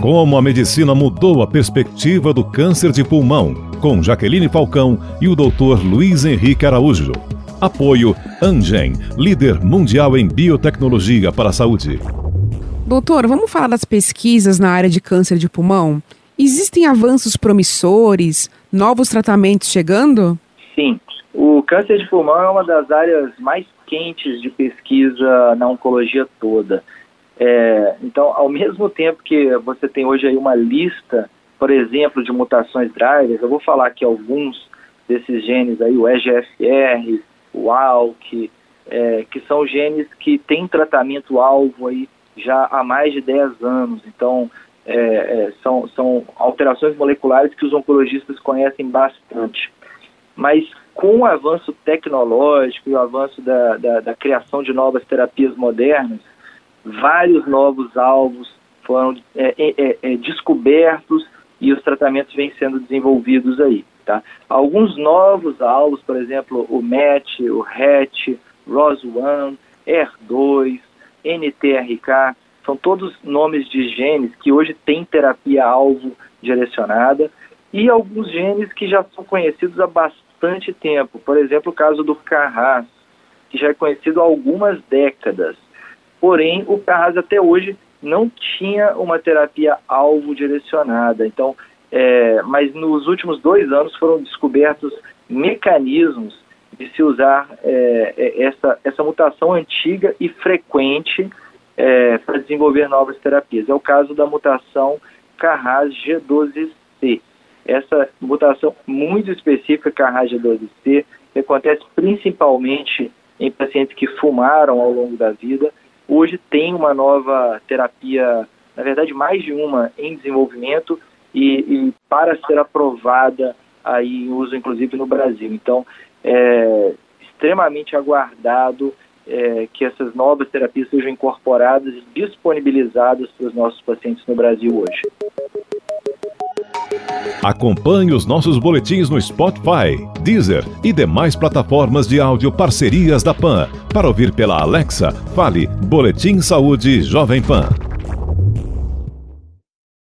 Como a medicina mudou a perspectiva do câncer de pulmão, com Jaqueline Falcão e o Dr. Luiz Henrique Araújo. Apoio Angen, líder mundial em biotecnologia para a saúde. Doutor, vamos falar das pesquisas na área de câncer de pulmão? Existem avanços promissores, novos tratamentos chegando? Sim. O câncer de pulmão é uma das áreas mais quentes de pesquisa na oncologia toda. É, então, ao mesmo tempo que você tem hoje aí uma lista, por exemplo, de mutações drivers, eu vou falar aqui alguns desses genes aí, o EGFR, o ALK, é, que são genes que têm tratamento-alvo aí já há mais de 10 anos. Então, é, é, são, são alterações moleculares que os oncologistas conhecem bastante. Mas com o avanço tecnológico e o avanço da, da, da criação de novas terapias modernas, vários novos alvos foram é, é, é, é, descobertos e os tratamentos vêm sendo desenvolvidos aí. Tá? Alguns novos alvos, por exemplo, o MET, o RET, ROS1, R2, NTRK, são todos nomes de genes que hoje têm terapia-alvo direcionada e alguns genes que já são conhecidos há bastante tempo. Por exemplo, o caso do CARRAS, que já é conhecido há algumas décadas. Porém, o CARRAS até hoje não tinha uma terapia-alvo direcionada. Então, é, mas nos últimos dois anos foram descobertos mecanismos de se usar é, é essa, essa mutação antiga e frequente é, para desenvolver novas terapias. É o caso da mutação Carras G12C. Essa mutação muito específica, Carras G12C, que acontece principalmente em pacientes que fumaram ao longo da vida. Hoje tem uma nova terapia, na verdade mais de uma em desenvolvimento e, e para ser aprovada aí em uso inclusive no Brasil. Então, é extremamente aguardado é, que essas novas terapias sejam incorporadas e disponibilizadas para os nossos pacientes no Brasil hoje. Acompanhe os nossos boletins no Spotify, Deezer e demais plataformas de áudio parcerias da PAN. Para ouvir pela Alexa, fale Boletim Saúde Jovem Pan.